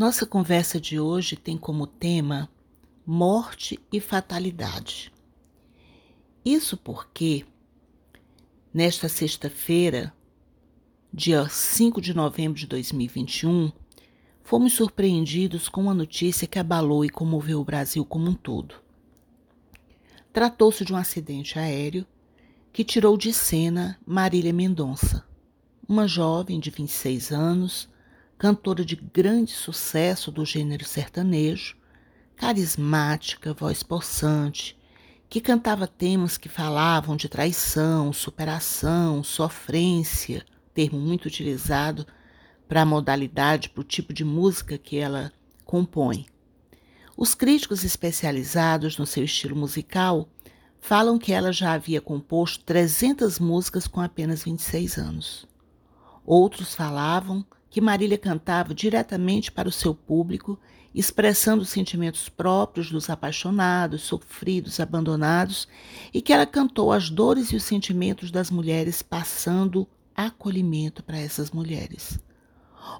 Nossa conversa de hoje tem como tema morte e fatalidade. Isso porque, nesta sexta-feira, dia 5 de novembro de 2021, fomos surpreendidos com uma notícia que abalou e comoveu o Brasil como um todo. Tratou-se de um acidente aéreo que tirou de cena Marília Mendonça, uma jovem de 26 anos, cantora de grande sucesso do gênero sertanejo, carismática, voz possante, que cantava temas que falavam de traição, superação, sofrência, termo muito utilizado para a modalidade, para o tipo de música que ela compõe. Os críticos especializados no seu estilo musical falam que ela já havia composto 300 músicas com apenas 26 anos. Outros falavam que Marília cantava diretamente para o seu público, expressando os sentimentos próprios dos apaixonados, sofridos, abandonados, e que ela cantou as dores e os sentimentos das mulheres, passando acolhimento para essas mulheres.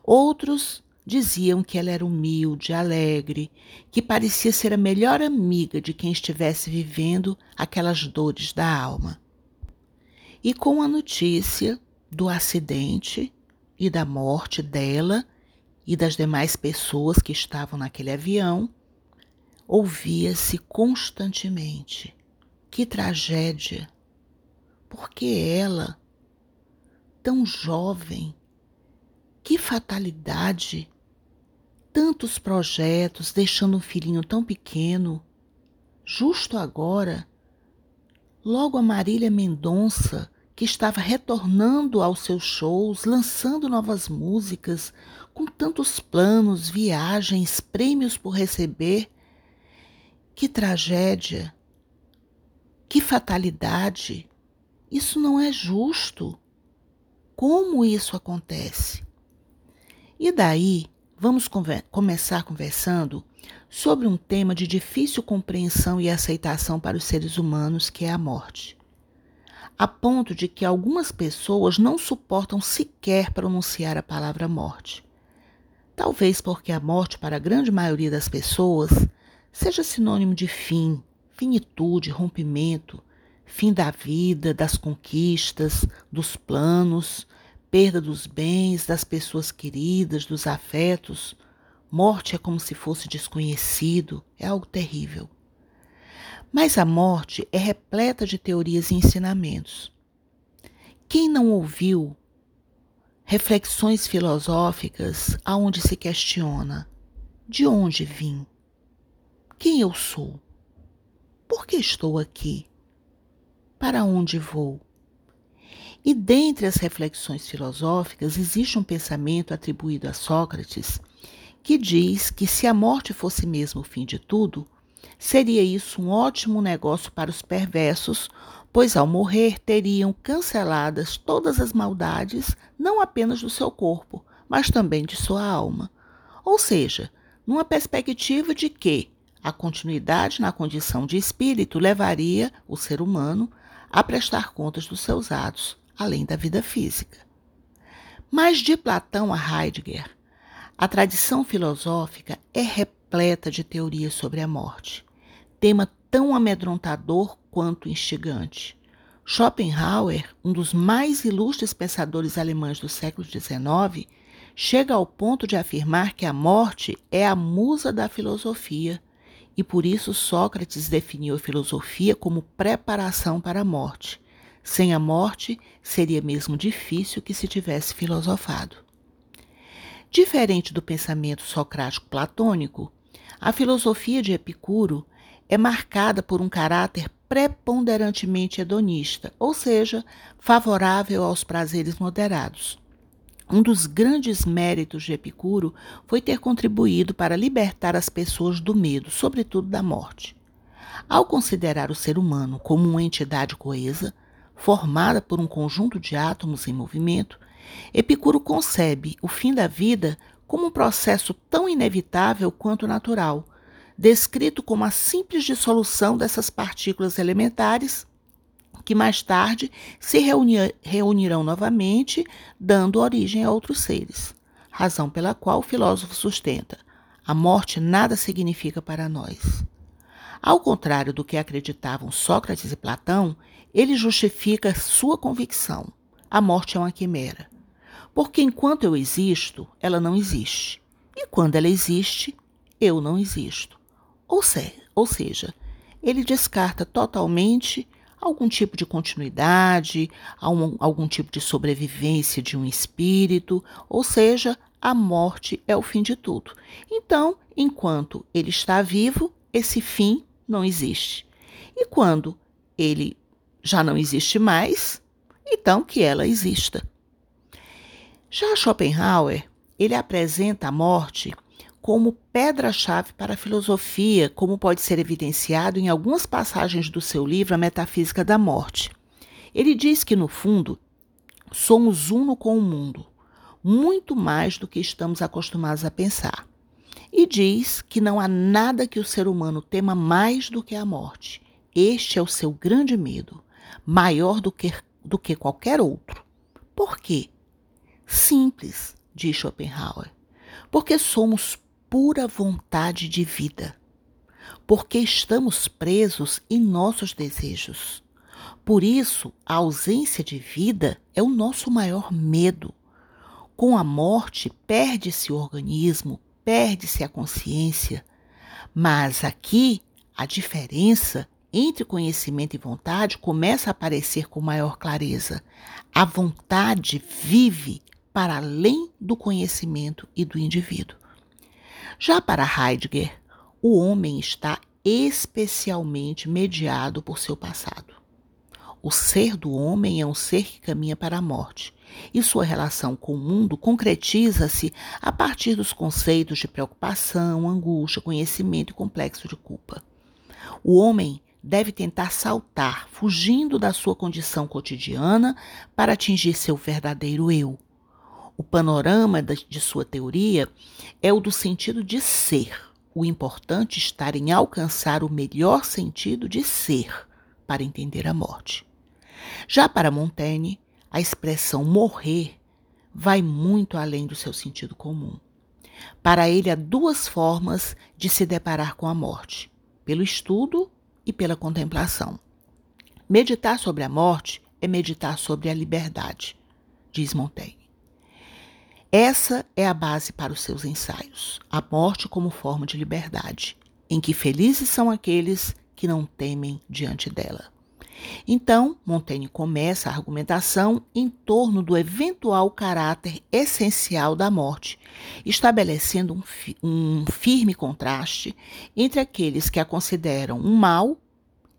Outros diziam que ela era humilde, alegre, que parecia ser a melhor amiga de quem estivesse vivendo aquelas dores da alma. E com a notícia do acidente e da morte dela e das demais pessoas que estavam naquele avião, ouvia-se constantemente: que tragédia! Porque ela, tão jovem, que fatalidade! Tantos projetos, deixando um filhinho tão pequeno, justo agora. Logo a Marília Mendonça, que estava retornando aos seus shows, lançando novas músicas, com tantos planos, viagens, prêmios por receber. Que tragédia! Que fatalidade! Isso não é justo. Como isso acontece? E daí, vamos começar conversando sobre um tema de difícil compreensão e aceitação para os seres humanos, que é a morte a ponto de que algumas pessoas não suportam sequer pronunciar a palavra morte. Talvez porque a morte, para a grande maioria das pessoas, seja sinônimo de fim, finitude, rompimento, fim da vida, das conquistas, dos planos, perda dos bens, das pessoas queridas, dos afetos. Morte é como se fosse desconhecido, é algo terrível. Mas a morte é repleta de teorias e ensinamentos. Quem não ouviu reflexões filosóficas aonde se questiona de onde vim? Quem eu sou? Por que estou aqui? Para onde vou? E dentre as reflexões filosóficas existe um pensamento atribuído a Sócrates que diz que se a morte fosse mesmo o fim de tudo, Seria isso um ótimo negócio para os perversos, pois ao morrer teriam canceladas todas as maldades, não apenas do seu corpo, mas também de sua alma. Ou seja, numa perspectiva de que a continuidade na condição de espírito levaria o ser humano a prestar contas dos seus atos, além da vida física. Mas de Platão a Heidegger, a tradição filosófica é repleta de teorias sobre a morte tema tão amedrontador quanto instigante. Schopenhauer, um dos mais ilustres pensadores alemães do século XIX, chega ao ponto de afirmar que a morte é a musa da filosofia, e por isso Sócrates definiu a filosofia como preparação para a morte. Sem a morte, seria mesmo difícil que se tivesse filosofado. Diferente do pensamento socrático platônico, a filosofia de Epicuro é marcada por um caráter preponderantemente hedonista, ou seja, favorável aos prazeres moderados. Um dos grandes méritos de Epicuro foi ter contribuído para libertar as pessoas do medo, sobretudo da morte. Ao considerar o ser humano como uma entidade coesa, formada por um conjunto de átomos em movimento, Epicuro concebe o fim da vida como um processo tão inevitável quanto natural, descrito como a simples dissolução dessas partículas elementares que mais tarde se reunirão novamente, dando origem a outros seres. Razão pela qual o filósofo sustenta: A morte nada significa para nós. Ao contrário do que acreditavam Sócrates e Platão, ele justifica sua convicção. A morte é uma quimera. Porque enquanto eu existo, ela não existe. E quando ela existe, eu não existo. Ou, se, ou seja, ele descarta totalmente algum tipo de continuidade, algum, algum tipo de sobrevivência de um espírito, ou seja, a morte é o fim de tudo. Então, enquanto ele está vivo, esse fim não existe. E quando ele já não existe mais, então que ela exista. Já Schopenhauer, ele apresenta a morte como pedra-chave para a filosofia, como pode ser evidenciado em algumas passagens do seu livro A Metafísica da Morte. Ele diz que, no fundo, somos uno com o mundo, muito mais do que estamos acostumados a pensar. E diz que não há nada que o ser humano tema mais do que a morte. Este é o seu grande medo, maior do que, do que qualquer outro. Por quê? Simples, diz Schopenhauer. Porque somos pura vontade de vida. Porque estamos presos em nossos desejos. Por isso, a ausência de vida é o nosso maior medo. Com a morte, perde-se o organismo, perde-se a consciência. Mas aqui, a diferença entre conhecimento e vontade começa a aparecer com maior clareza. A vontade vive para além do conhecimento e do indivíduo. Já para Heidegger, o homem está especialmente mediado por seu passado. O ser do homem é um ser que caminha para a morte, e sua relação com o mundo concretiza-se a partir dos conceitos de preocupação, angústia, conhecimento e complexo de culpa. O homem deve tentar saltar, fugindo da sua condição cotidiana, para atingir seu verdadeiro eu. O panorama de sua teoria é o do sentido de ser. O importante estar em alcançar o melhor sentido de ser para entender a morte. Já para Montaigne, a expressão morrer vai muito além do seu sentido comum. Para ele, há duas formas de se deparar com a morte: pelo estudo e pela contemplação. Meditar sobre a morte é meditar sobre a liberdade, diz Montaigne. Essa é a base para os seus ensaios, a morte como forma de liberdade, em que felizes são aqueles que não temem diante dela. Então, Montaigne começa a argumentação em torno do eventual caráter essencial da morte, estabelecendo um, fi um firme contraste entre aqueles que a consideram um mal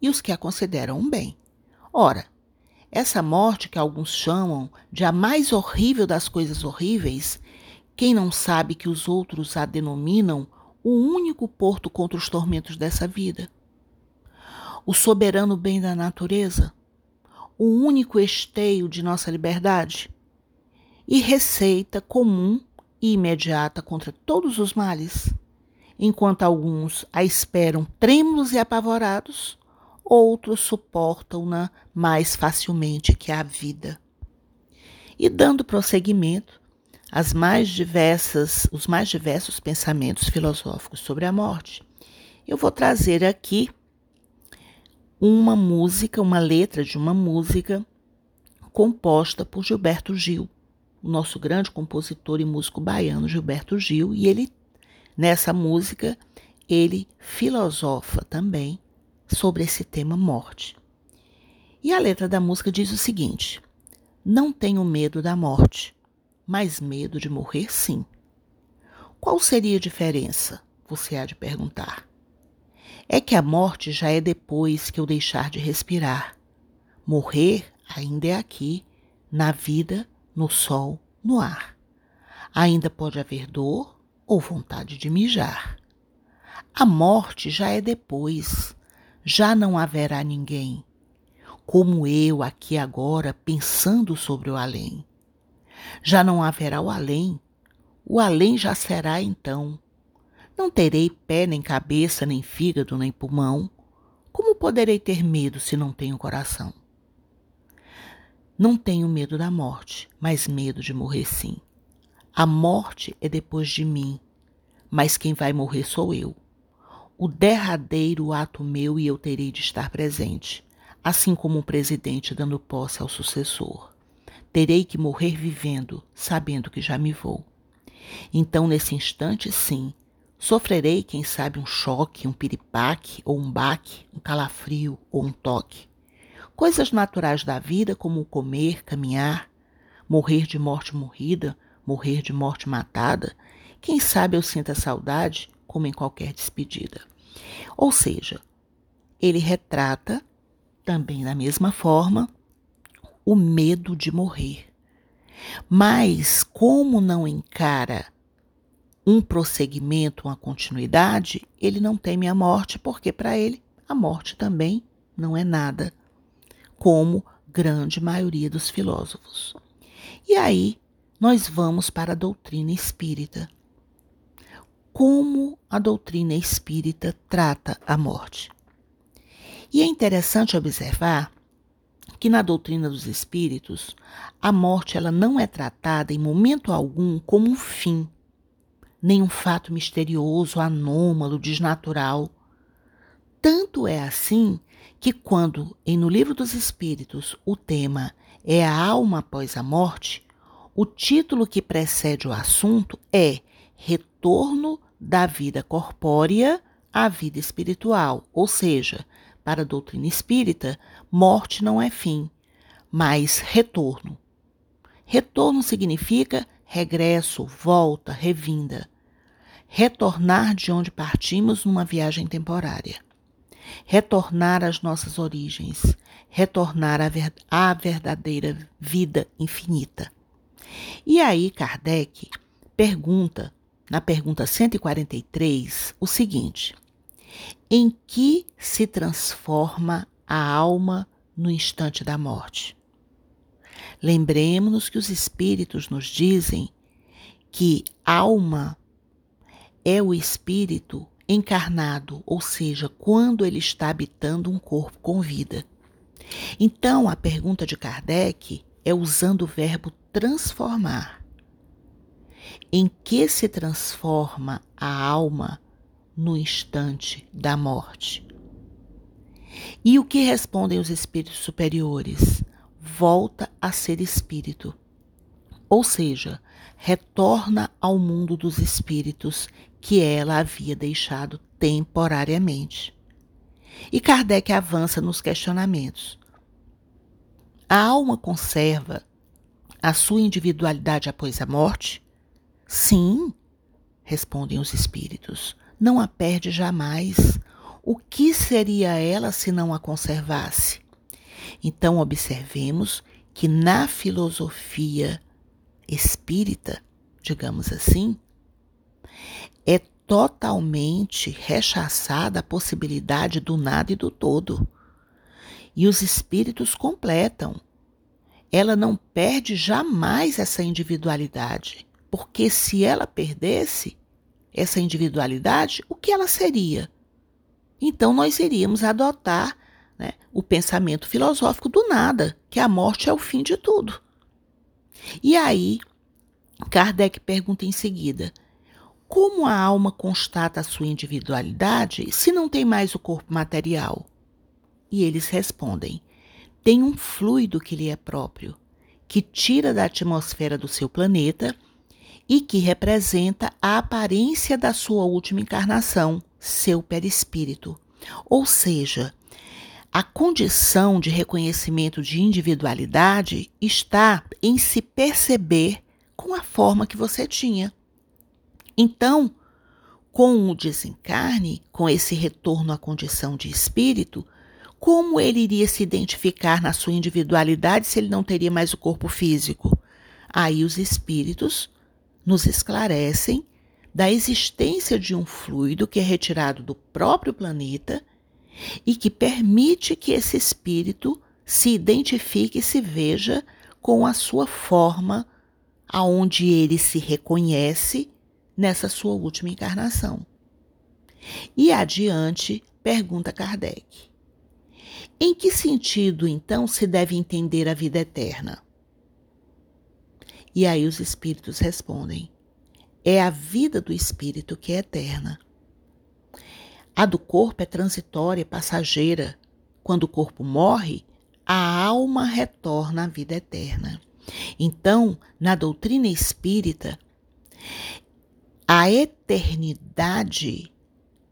e os que a consideram um bem. Ora, essa morte que alguns chamam de a mais horrível das coisas horríveis, quem não sabe que os outros a denominam o único porto contra os tormentos dessa vida? o soberano bem da natureza, o único esteio de nossa liberdade? E receita comum e imediata contra todos os males, enquanto alguns a esperam trêmulos e apavorados, outros suportam-na mais facilmente que a vida. E dando prosseguimento às mais diversas, os mais diversos pensamentos filosóficos sobre a morte, eu vou trazer aqui uma música, uma letra de uma música composta por Gilberto Gil, o nosso grande compositor e músico baiano Gilberto Gil, e ele nessa música ele filosofa também sobre esse tema morte. E a letra da música diz o seguinte: Não tenho medo da morte, mas medo de morrer sim. Qual seria a diferença? Você há de perguntar é que a morte já é depois que eu deixar de respirar. Morrer ainda é aqui, na vida, no sol, no ar. Ainda pode haver dor ou vontade de mijar. A morte já é depois, já não haverá ninguém, como eu aqui agora pensando sobre o além. Já não haverá o além, o além já será então não terei pé, nem cabeça, nem fígado, nem pulmão. Como poderei ter medo se não tenho coração? Não tenho medo da morte, mas medo de morrer sim. A morte é depois de mim, mas quem vai morrer sou eu. O derradeiro ato meu e eu terei de estar presente, assim como um presidente dando posse ao sucessor. Terei que morrer vivendo, sabendo que já me vou. Então, nesse instante, sim, sofrerei, quem sabe, um choque, um piripaque ou um baque, um calafrio ou um toque. Coisas naturais da vida, como comer, caminhar, morrer de morte morrida, morrer de morte matada, quem sabe eu sinta saudade, como em qualquer despedida. Ou seja, ele retrata, também da mesma forma, o medo de morrer. Mas, como não encara um prosseguimento, uma continuidade, ele não teme a morte, porque para ele a morte também não é nada, como grande maioria dos filósofos. E aí nós vamos para a doutrina espírita como a doutrina espírita trata a morte. E é interessante observar que na doutrina dos espíritos, a morte ela não é tratada em momento algum como um fim, nem um fato misterioso, anômalo, desnatural. Tanto é assim que quando em no livro dos espíritos o tema é a alma após a morte, o título que precede o assunto é retorno da vida corpórea à vida espiritual, ou seja, para a doutrina espírita, morte não é fim, mas retorno. Retorno significa regresso, volta, revinda. Retornar de onde partimos numa viagem temporária. Retornar às nossas origens. Retornar à, ver à verdadeira vida infinita. E aí, Kardec pergunta na pergunta 143 o seguinte: Em que se transforma a alma no instante da morte? Lembremos-nos que os espíritos nos dizem que alma é o espírito encarnado, ou seja, quando ele está habitando um corpo com vida. Então, a pergunta de Kardec é usando o verbo transformar em que se transforma a alma no instante da morte. E o que respondem os espíritos superiores? Volta a ser espírito. Ou seja, retorna ao mundo dos espíritos que ela havia deixado temporariamente. E Kardec avança nos questionamentos. A alma conserva a sua individualidade após a morte? Sim, respondem os espíritos, não a perde jamais. O que seria ela se não a conservasse? Então, observemos que na filosofia espírita, digamos assim, é totalmente rechaçada a possibilidade do nada e do todo. E os espíritos completam. Ela não perde jamais essa individualidade. Porque se ela perdesse essa individualidade, o que ela seria? Então nós iríamos adotar né, o pensamento filosófico do nada, que a morte é o fim de tudo. E aí, Kardec pergunta em seguida: como a alma constata a sua individualidade se não tem mais o corpo material? E eles respondem: tem um fluido que lhe é próprio, que tira da atmosfera do seu planeta e que representa a aparência da sua última encarnação, seu perispírito. Ou seja, a condição de reconhecimento de individualidade está em se perceber com a forma que você tinha. Então, com o desencarne, com esse retorno à condição de espírito, como ele iria se identificar na sua individualidade se ele não teria mais o corpo físico? Aí os espíritos nos esclarecem da existência de um fluido que é retirado do próprio planeta e que permite que esse espírito se identifique e se veja com a sua forma aonde ele se reconhece nessa sua última encarnação. E adiante, pergunta Kardec: Em que sentido então se deve entender a vida eterna? E aí os espíritos respondem: é a vida do espírito que é eterna. A do corpo é transitória, passageira. Quando o corpo morre, a alma retorna à vida eterna. Então, na doutrina espírita, a eternidade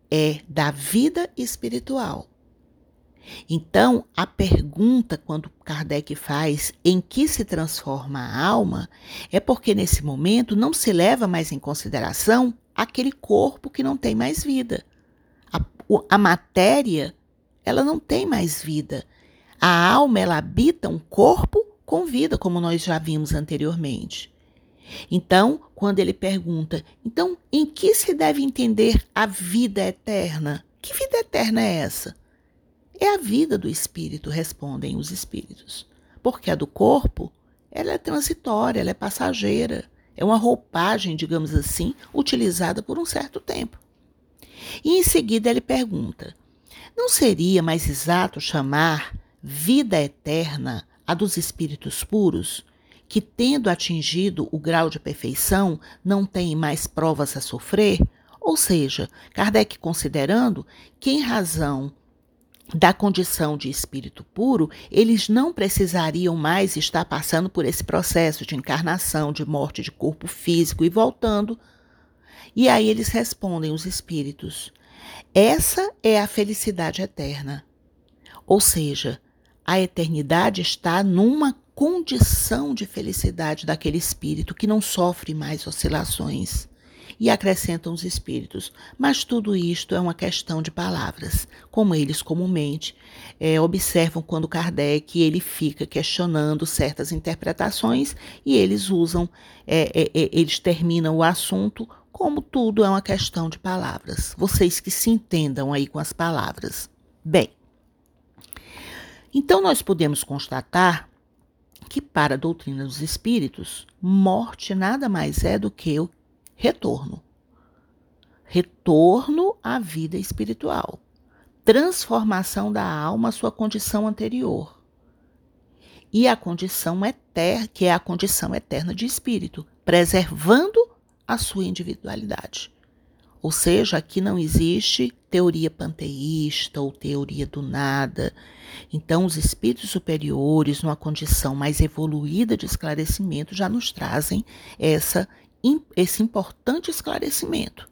é da vida espiritual. Então, a pergunta, quando Kardec faz em que se transforma a alma, é porque nesse momento não se leva mais em consideração aquele corpo que não tem mais vida. A, a matéria, ela não tem mais vida. A alma, ela habita um corpo com vida, como nós já vimos anteriormente. Então, quando ele pergunta, então, em que se deve entender a vida eterna? Que vida eterna é essa? É a vida do espírito, respondem os espíritos. Porque a do corpo, ela é transitória, ela é passageira, é uma roupagem, digamos assim, utilizada por um certo tempo. E em seguida ele pergunta: não seria mais exato chamar vida eterna a dos espíritos puros, que, tendo atingido o grau de perfeição, não têm mais provas a sofrer? Ou seja, Kardec considerando que, em razão da condição de espírito puro, eles não precisariam mais estar passando por esse processo de encarnação, de morte de corpo físico e voltando. E aí eles respondem, os espíritos: essa é a felicidade eterna. Ou seja, a eternidade está numa condição de felicidade daquele espírito que não sofre mais oscilações. E acrescentam os espíritos, mas tudo isto é uma questão de palavras, como eles comumente é, observam quando Kardec ele fica questionando certas interpretações e eles usam, é, é, eles terminam o assunto como tudo é uma questão de palavras. Vocês que se entendam aí com as palavras. Bem, então nós podemos constatar que, para a doutrina dos espíritos, morte nada mais é do que o retorno. Retorno à vida espiritual. Transformação da alma à sua condição anterior. E a condição eterna, que é a condição eterna de espírito, preservando a sua individualidade. Ou seja, aqui não existe teoria panteísta ou teoria do nada. Então, os espíritos superiores, numa condição mais evoluída de esclarecimento, já nos trazem essa, esse importante esclarecimento.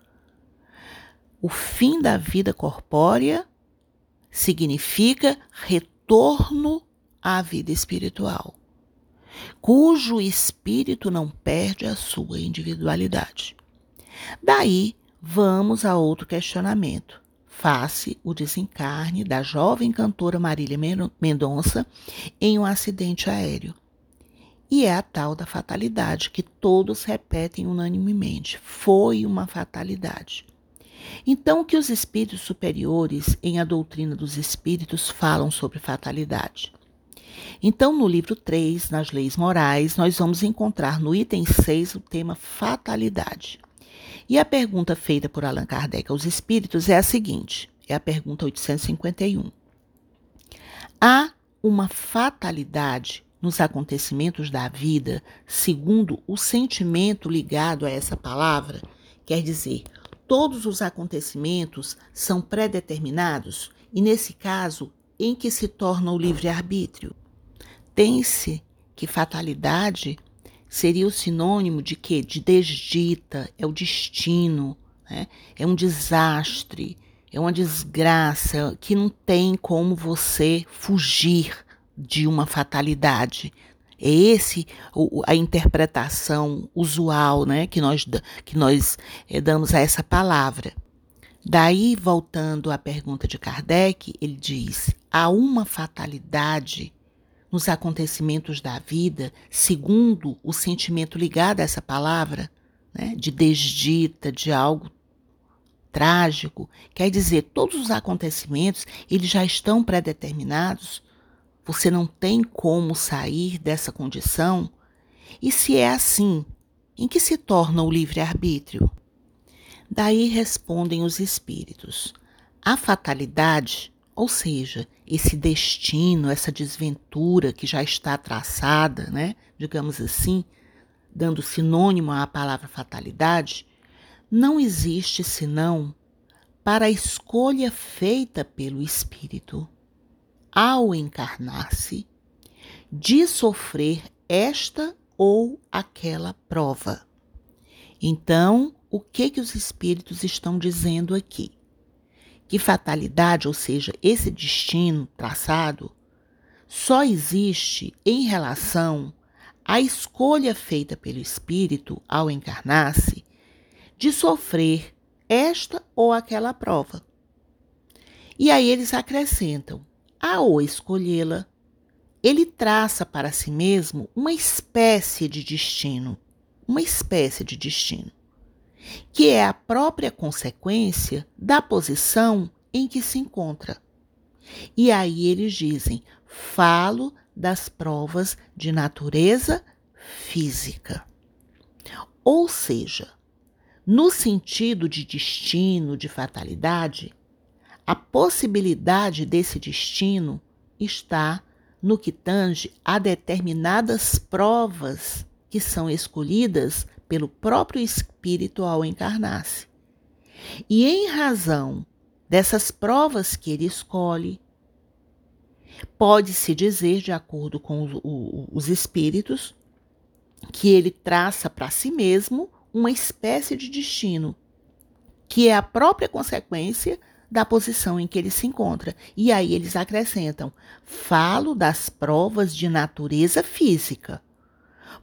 O fim da vida corpórea significa retorno à vida espiritual, cujo espírito não perde a sua individualidade. Daí Vamos a outro questionamento. Face o desencarne da jovem cantora Marília Mendonça em um acidente aéreo. E é a tal da fatalidade que todos repetem unanimemente. Foi uma fatalidade. Então, o que os espíritos superiores, em A Doutrina dos Espíritos, falam sobre fatalidade? Então, no livro 3, nas leis morais, nós vamos encontrar no item 6 o tema fatalidade. E a pergunta feita por Allan Kardec aos espíritos é a seguinte: é a pergunta 851. Há uma fatalidade nos acontecimentos da vida, segundo o sentimento ligado a essa palavra? Quer dizer, todos os acontecimentos são predeterminados e, nesse caso, em que se torna o livre-arbítrio? Tem-se que fatalidade seria o sinônimo de quê? De desdita, é o destino, né? é um desastre, é uma desgraça que não tem como você fugir de uma fatalidade. É esse a interpretação usual né, que nós, que nós é, damos a essa palavra. Daí, voltando à pergunta de Kardec, ele diz: há uma fatalidade nos acontecimentos da vida, segundo o sentimento ligado a essa palavra, né, de desdita, de algo trágico, quer dizer, todos os acontecimentos, eles já estão pré-determinados. Você não tem como sair dessa condição. E se é assim, em que se torna o livre-arbítrio? Daí respondem os espíritos: a fatalidade ou seja, esse destino, essa desventura que já está traçada, né, digamos assim, dando sinônimo à palavra fatalidade, não existe senão para a escolha feita pelo espírito ao encarnar-se de sofrer esta ou aquela prova. Então, o que que os espíritos estão dizendo aqui? Que fatalidade, ou seja, esse destino traçado, só existe em relação à escolha feita pelo espírito ao encarnar-se de sofrer esta ou aquela prova. E aí eles acrescentam: ao escolhê-la, ele traça para si mesmo uma espécie de destino, uma espécie de destino, que é a própria consequência da posição em que se encontra. E aí eles dizem: falo das provas de natureza física. Ou seja, no sentido de destino, de fatalidade, a possibilidade desse destino está no que tange a determinadas provas que são escolhidas pelo próprio espírito ao encarnar-se. E em razão dessas provas que ele escolhe, pode-se dizer, de acordo com os, os espíritos, que ele traça para si mesmo uma espécie de destino, que é a própria consequência da posição em que ele se encontra. E aí eles acrescentam: falo das provas de natureza física.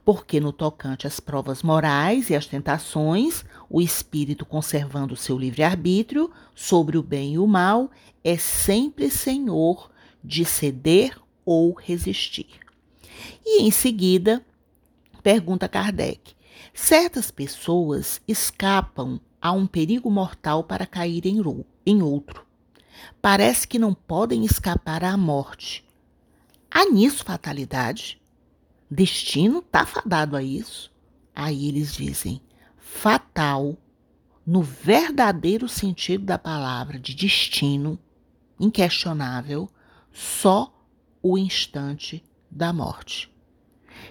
Porque no tocante às provas morais e às tentações, o espírito conservando seu livre-arbítrio sobre o bem e o mal é sempre senhor de ceder ou resistir. E em seguida, pergunta Kardec: certas pessoas escapam a um perigo mortal para cair em outro. Parece que não podem escapar à morte. Há nisso fatalidade? Destino está fadado a isso? Aí eles dizem: fatal, no verdadeiro sentido da palavra de destino, inquestionável, só o instante da morte.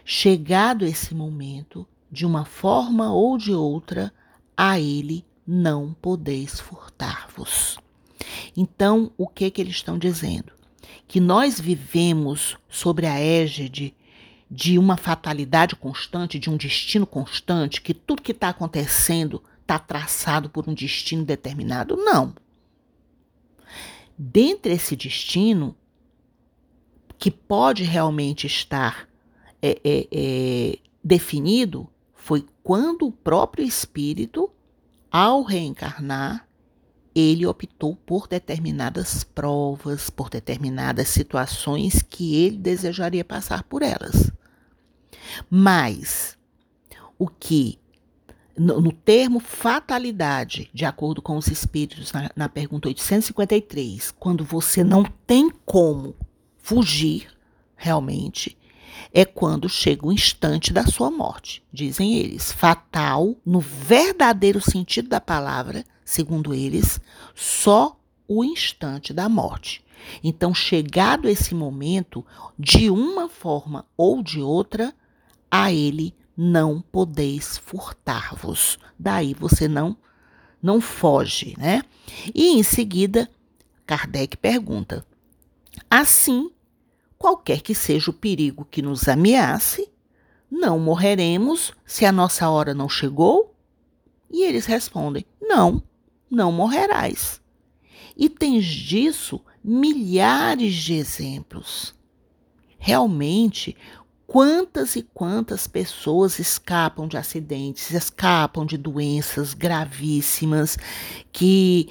Chegado esse momento, de uma forma ou de outra, a ele não podeis furtar-vos. Então, o que que eles estão dizendo? Que nós vivemos sobre a égide de uma fatalidade constante, de um destino constante, que tudo que está acontecendo está traçado por um destino determinado? Não. Dentre esse destino, que pode realmente estar é, é, é, definido, foi quando o próprio espírito, ao reencarnar, ele optou por determinadas provas, por determinadas situações que ele desejaria passar por elas. Mas o que, no, no termo fatalidade, de acordo com os espíritos na, na pergunta 853, quando você não tem como fugir realmente, é quando chega o instante da sua morte, dizem eles. Fatal, no verdadeiro sentido da palavra, segundo eles, só o instante da morte. Então, chegado esse momento, de uma forma ou de outra, a ele não podeis furtar-vos. Daí você não não foge, né? E em seguida, Kardec pergunta: Assim, qualquer que seja o perigo que nos ameace, não morreremos se a nossa hora não chegou? E eles respondem: Não, não morrerás. E tens disso milhares de exemplos. Realmente, quantas e quantas pessoas escapam de acidentes, escapam de doenças gravíssimas, que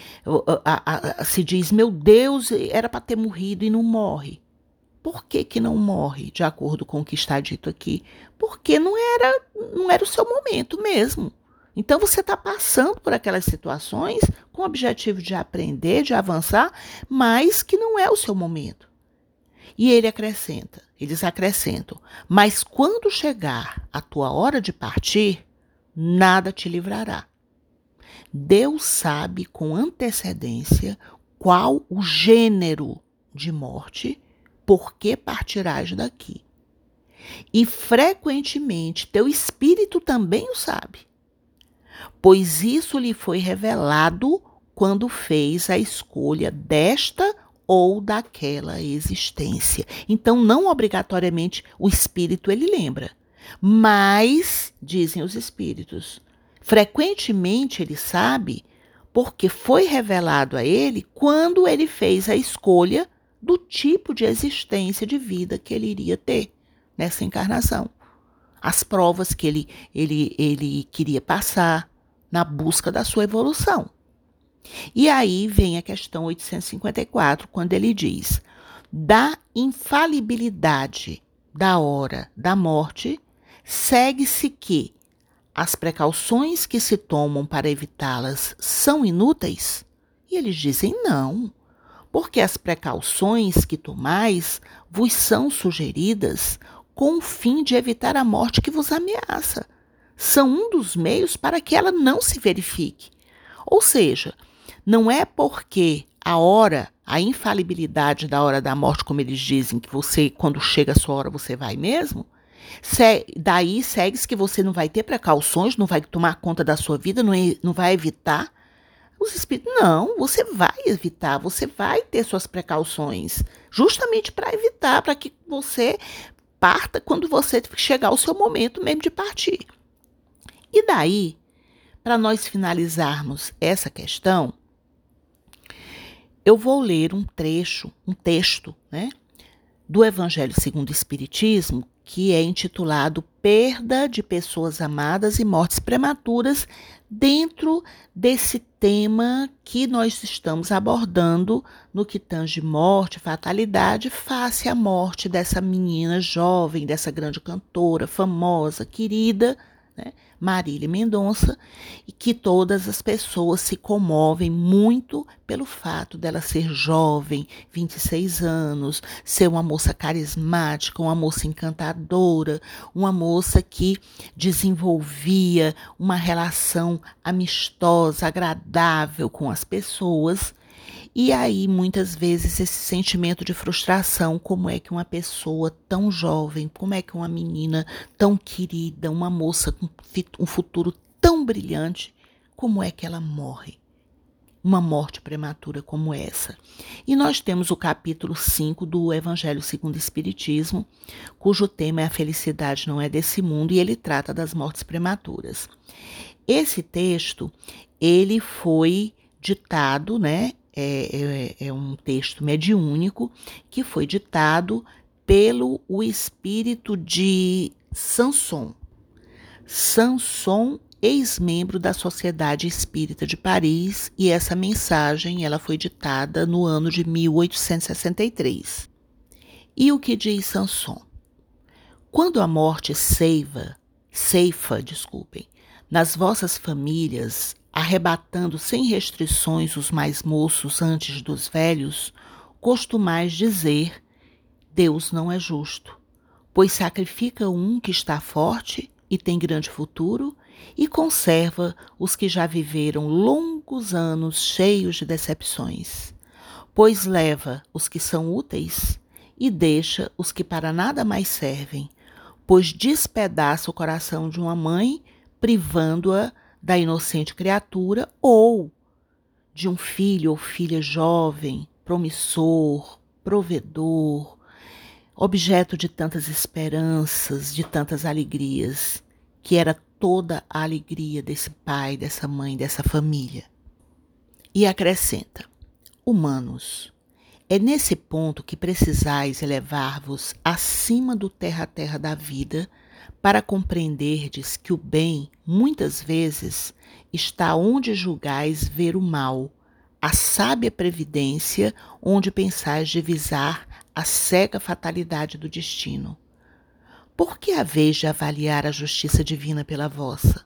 a, a, se diz, meu Deus, era para ter morrido e não morre. Por que, que não morre, de acordo com o que está dito aqui? Porque não era, não era o seu momento mesmo. Então você está passando por aquelas situações com o objetivo de aprender, de avançar, mas que não é o seu momento. E ele acrescenta, eles acrescentam: Mas quando chegar a tua hora de partir, nada te livrará. Deus sabe com antecedência qual o gênero de morte por que partirás daqui. E frequentemente teu espírito também o sabe. pois isso lhe foi revelado quando fez a escolha desta ou daquela existência. Então, não obrigatoriamente o espírito ele lembra, mas, dizem os espíritos, frequentemente ele sabe porque foi revelado a ele quando ele fez a escolha do tipo de existência de vida que ele iria ter nessa encarnação. As provas que ele, ele, ele queria passar na busca da sua evolução. E aí vem a questão 854, quando ele diz: da infalibilidade da hora da morte, segue-se que as precauções que se tomam para evitá-las são inúteis? E eles dizem não, porque as precauções que tomais vos são sugeridas com o fim de evitar a morte que vos ameaça. São um dos meios para que ela não se verifique. Ou seja, não é porque a hora, a infalibilidade da hora da morte, como eles dizem, que você, quando chega a sua hora, você vai mesmo. Se, daí segue-se que você não vai ter precauções, não vai tomar conta da sua vida, não, não vai evitar. Os espíritos, não, você vai evitar, você vai ter suas precauções, justamente para evitar, para que você parta quando você chegar o seu momento mesmo de partir. E daí, para nós finalizarmos essa questão, eu vou ler um trecho, um texto, né, do Evangelho segundo o Espiritismo, que é intitulado Perda de Pessoas Amadas e Mortes Prematuras, dentro desse tema que nós estamos abordando no que tange morte, fatalidade, face à morte dessa menina jovem, dessa grande cantora, famosa, querida, né, Marília Mendonça, e que todas as pessoas se comovem muito pelo fato dela ser jovem, 26 anos, ser uma moça carismática, uma moça encantadora, uma moça que desenvolvia uma relação amistosa, agradável com as pessoas e aí, muitas vezes, esse sentimento de frustração: como é que uma pessoa tão jovem, como é que uma menina tão querida, uma moça com um futuro tão brilhante, como é que ela morre? Uma morte prematura como essa. E nós temos o capítulo 5 do Evangelho segundo o Espiritismo, cujo tema é a felicidade não é desse mundo, e ele trata das mortes prematuras. Esse texto, ele foi ditado, né, é, é, é um texto mediúnico que foi ditado pelo o espírito de Sanson. Sanson, ex-membro da Sociedade Espírita de Paris, e essa mensagem ela foi ditada no ano de 1863. E o que diz Sanson? Quando a morte ceiva, ceifa, desculpem, nas vossas famílias arrebatando sem restrições os mais moços antes dos velhos, costumais dizer: Deus não é justo, pois sacrifica um que está forte e tem grande futuro e conserva os que já viveram longos anos cheios de decepções, pois leva os que são úteis e deixa os que para nada mais servem, pois despedaça o coração de uma mãe, privando-a da inocente criatura ou de um filho ou filha jovem, promissor, provedor, objeto de tantas esperanças, de tantas alegrias, que era toda a alegria desse pai, dessa mãe, dessa família. E acrescenta: Humanos, é nesse ponto que precisais elevar-vos acima do terra-terra da vida para compreenderdes que o bem, muitas vezes, está onde julgais ver o mal, a sábia previdência onde pensais divisar a cega fatalidade do destino. Por que haveis de avaliar a justiça divina pela vossa?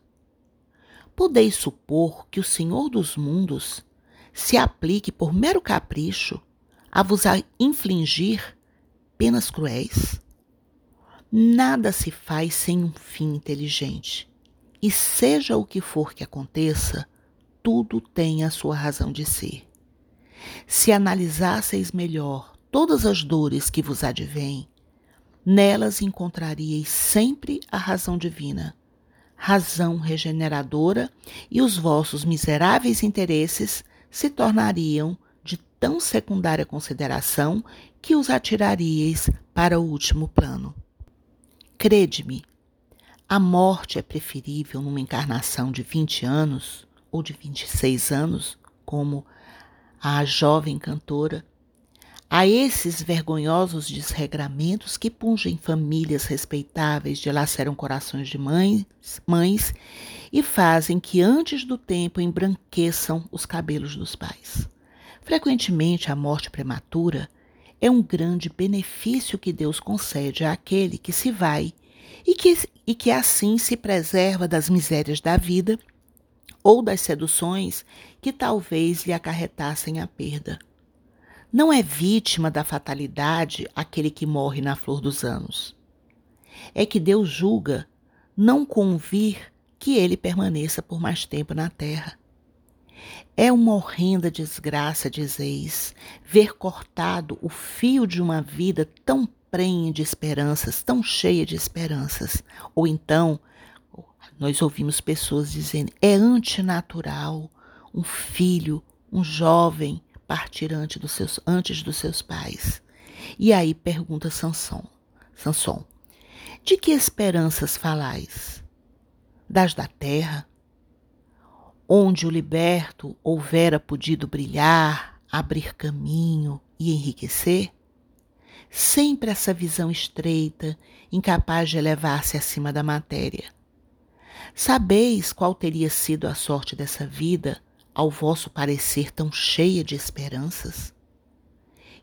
Podeis supor que o Senhor dos mundos se aplique por mero capricho a vos infligir penas cruéis? Nada se faz sem um fim inteligente. E seja o que for que aconteça, tudo tem a sua razão de ser. Se analisasseis melhor todas as dores que vos advêm, nelas encontraríeis sempre a razão divina, razão regeneradora e os vossos miseráveis interesses se tornariam de tão secundária consideração que os atiraríeis para o último plano. Crede-me, a morte é preferível numa encarnação de 20 anos ou de 26 anos, como a jovem cantora, a esses vergonhosos desregramentos que pungem famílias respeitáveis, dilaceram corações de mães, mães e fazem que antes do tempo embranqueçam os cabelos dos pais. Frequentemente, a morte prematura é um grande benefício que Deus concede àquele que se vai e que, e que assim se preserva das misérias da vida ou das seduções que talvez lhe acarretassem a perda. Não é vítima da fatalidade aquele que morre na flor dos anos. É que Deus julga não convir que ele permaneça por mais tempo na terra. É uma horrenda desgraça, dizeis, ver cortado o fio de uma vida tão prenhe de esperanças, tão cheia de esperanças. Ou então, nós ouvimos pessoas dizendo: é antinatural um filho, um jovem, partir antes dos seus, antes dos seus pais. E aí pergunta Sansão, Sansão, de que esperanças falais? Das da terra? Onde o liberto houvera podido brilhar, abrir caminho e enriquecer? Sempre essa visão estreita, incapaz de elevar-se acima da matéria. Sabeis qual teria sido a sorte dessa vida ao vosso parecer tão cheia de esperanças?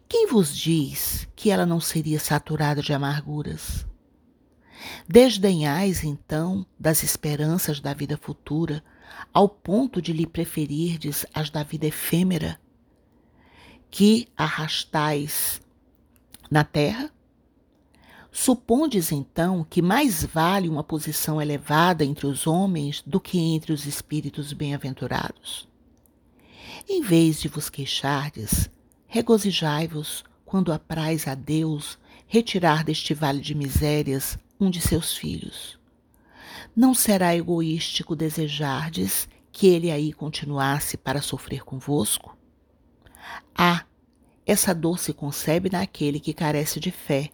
Quem vos diz que ela não seria saturada de amarguras? Desdenhais, então, das esperanças da vida futura, ao ponto de lhe preferirdes as da vida efêmera, que arrastais na terra? Supondes então que mais vale uma posição elevada entre os homens do que entre os espíritos bem-aventurados? Em vez de vos queixardes, regozijai-vos quando apraz a Deus retirar deste vale de misérias um de seus filhos. Não será egoístico desejardes que ele aí continuasse para sofrer convosco? Ah, essa dor se concebe naquele que carece de fé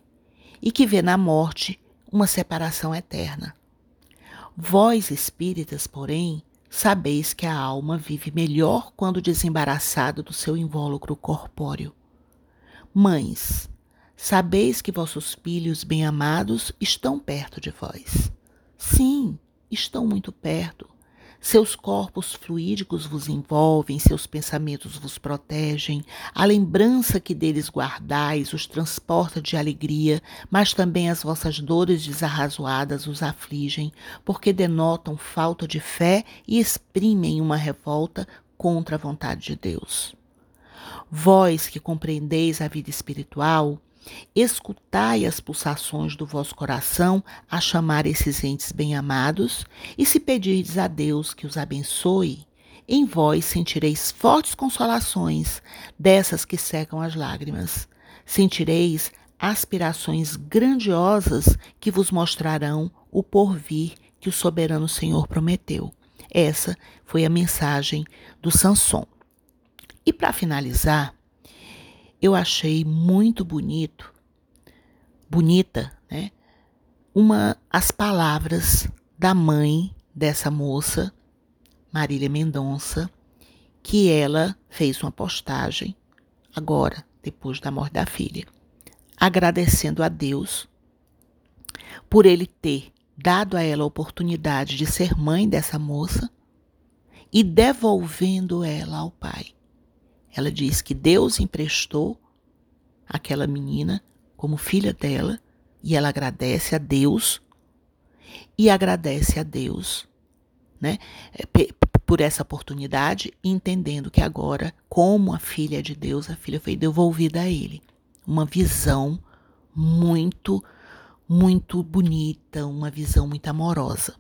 e que vê na morte uma separação eterna. Vós, espíritas, porém, Sabeis que a alma vive melhor quando desembaraçada do seu invólucro corpóreo. Mães, sabeis que vossos filhos bem-amados estão perto de vós. Sim, estão muito perto, seus corpos fluídicos vos envolvem, seus pensamentos vos protegem, a lembrança que deles guardais os transporta de alegria, mas também as vossas dores desarrazoadas os afligem, porque denotam falta de fé e exprimem uma revolta contra a vontade de Deus. Vós que compreendeis a vida espiritual, Escutai as pulsações do vosso coração a chamar esses entes bem-amados, e se pedirdes a Deus que os abençoe, em vós sentireis fortes consolações, dessas que secam as lágrimas. Sentireis aspirações grandiosas que vos mostrarão o porvir que o soberano Senhor prometeu. Essa foi a mensagem do Sanson. E para finalizar, eu achei muito bonito, bonita, né? Uma as palavras da mãe dessa moça, Marília Mendonça, que ela fez uma postagem agora, depois da morte da filha, agradecendo a Deus por ele ter dado a ela a oportunidade de ser mãe dessa moça e devolvendo ela ao pai. Ela diz que Deus emprestou aquela menina como filha dela e ela agradece a Deus e agradece a Deus, né, é, por essa oportunidade, entendendo que agora, como a filha de Deus, a filha foi devolvida a ele. Uma visão muito, muito bonita, uma visão muito amorosa.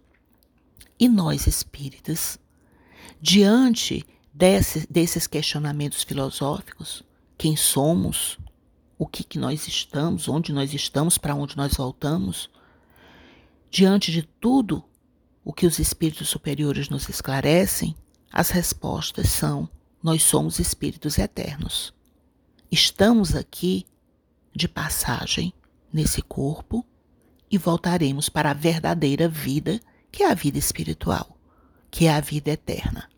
E nós espíritas, diante desse, desses questionamentos filosóficos, quem somos, o que, que nós estamos, onde nós estamos, para onde nós voltamos, diante de tudo o que os espíritos superiores nos esclarecem, as respostas são: nós somos espíritos eternos. Estamos aqui de passagem nesse corpo e voltaremos para a verdadeira vida, que é a vida espiritual, que é a vida eterna.